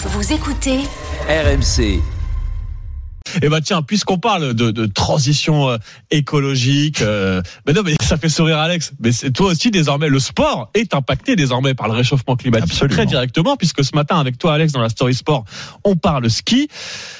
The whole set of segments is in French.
Vous écoutez RMC. Et bah tiens, puisqu'on parle de, de transition euh, écologique, euh, mais non, mais ça fait sourire Alex. Mais c'est toi aussi désormais, le sport est impacté désormais par le réchauffement climatique Absolument. très directement, puisque ce matin avec toi Alex dans la story sport, on parle ski.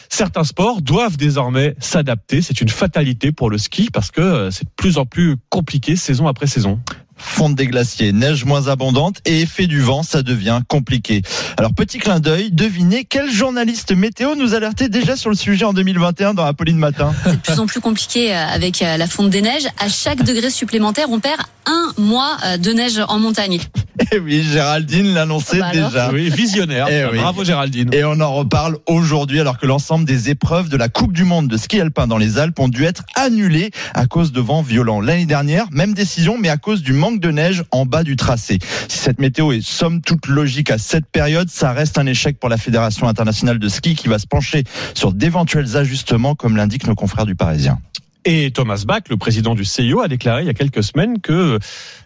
Certains sports doivent désormais s'adapter. C'est une fatalité pour le ski parce que euh, c'est de plus en plus compliqué saison après saison. Fonte des glaciers, neige moins abondante et effet du vent, ça devient compliqué. Alors petit clin d'œil, devinez quel journaliste météo nous alertait déjà sur le sujet en 2021 dans Apolline Matin C'est de plus en plus compliqué euh, avec euh, la fonte des neiges. À chaque degré supplémentaire, on perd un mois euh, de neige en montagne. Eh oui, Géraldine l'annonçait Bah déjà. Oui, visionnaire. Eh oui. Bravo Géraldine. Et on en reparle aujourd'hui alors que l'ensemble des épreuves de la Coupe du Monde de ski alpin dans les Alpes ont dû être annulées à cause de vents violents. L'année dernière, même décision, mais à cause du manque de neige en bas du tracé. Si cette météo est somme toute logique à cette période, ça reste un échec pour la Fédération internationale de ski qui va se pencher sur d'éventuels ajustements comme l'indiquent nos confrères du Parisien. Et Thomas Bach, le président du CIO, a déclaré il y a quelques semaines que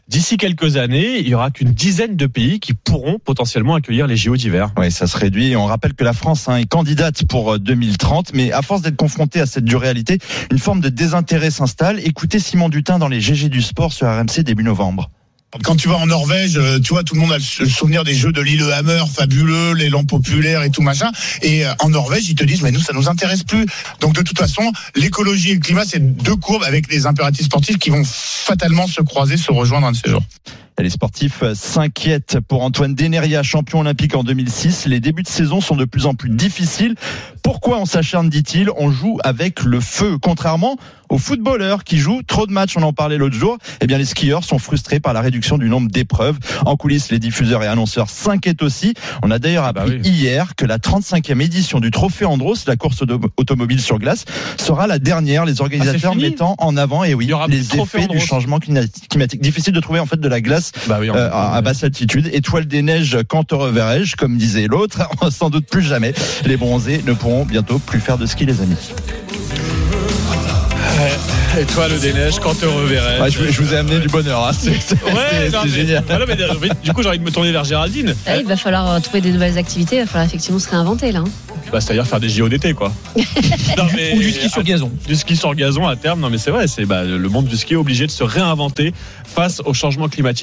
d'ici quelques années, il y aura qu'une dizaine de pays qui pourront potentiellement accueillir les JO d'hiver. Oui, ça se réduit. On rappelle que la France hein, est candidate pour euh, 2030, mais à force d'être confrontée à cette dure réalité, une forme de désintérêt s'installe. Écoutez Simon Dutin dans les GG du sport sur RMC début novembre. Quand tu vas en Norvège, euh, tu vois, tout le monde a le souvenir des jeux de l'île Hammer, fabuleux, l'élan populaire et tout machin. Et euh, en Norvège, ils te disent, mais nous, ça nous intéresse plus. Donc, de toute façon, l'écologie et le climat, c'est deux courbes avec les impératifs sportifs qui vont fatalement se croiser, se rejoindre un de ces jours. Les sportifs euh, s'inquiètent pour Antoine Deneria, champion olympique en 2006. Les débuts de saison sont de plus en plus difficiles. Pourquoi on s'acharne, dit-il? On joue avec le feu. Contrairement aux footballeurs qui jouent trop de matchs, on en parlait l'autre jour, eh bien les skieurs sont frustrés par la réduction du nombre d'épreuves. En coulisses, les diffuseurs et annonceurs s'inquiètent aussi. On a d'ailleurs bah appris oui. hier que la 35e édition du Trophée Andros, la course auto- automobile sur glace, sera la dernière. Les organisateurs Ah, fini mettant en avant, et oui, y aura les effets du changement climatique. climatique. Difficile de trouver en fait de la glace Bah oui, euh, à, à basse altitude. Étoile des neiges, quand te reverrai-je, comme disait l'autre, sans doute plus jamais. Les bronzés ne pourront bientôt plus faire de ski, les amis. Étoile des neiges, quand te reverrai. Ouais, je, je vous ai amené du bonheur, hein. c'est Ouais, génial. voilà, mais, du coup, j'ai envie de me tourner vers Géraldine. Là, il va falloir euh, trouver des nouvelles activités. Il va falloir effectivement se réinventer là. hein. Bah, c'est-à-dire faire des JO d'été, quoi. Non, mais- Ou du ski sur gazon. Du ski sur gazon à terme. Non, mais c'est vrai, c'est bah, le monde du ski est obligé de se réinventer face au changement climatique.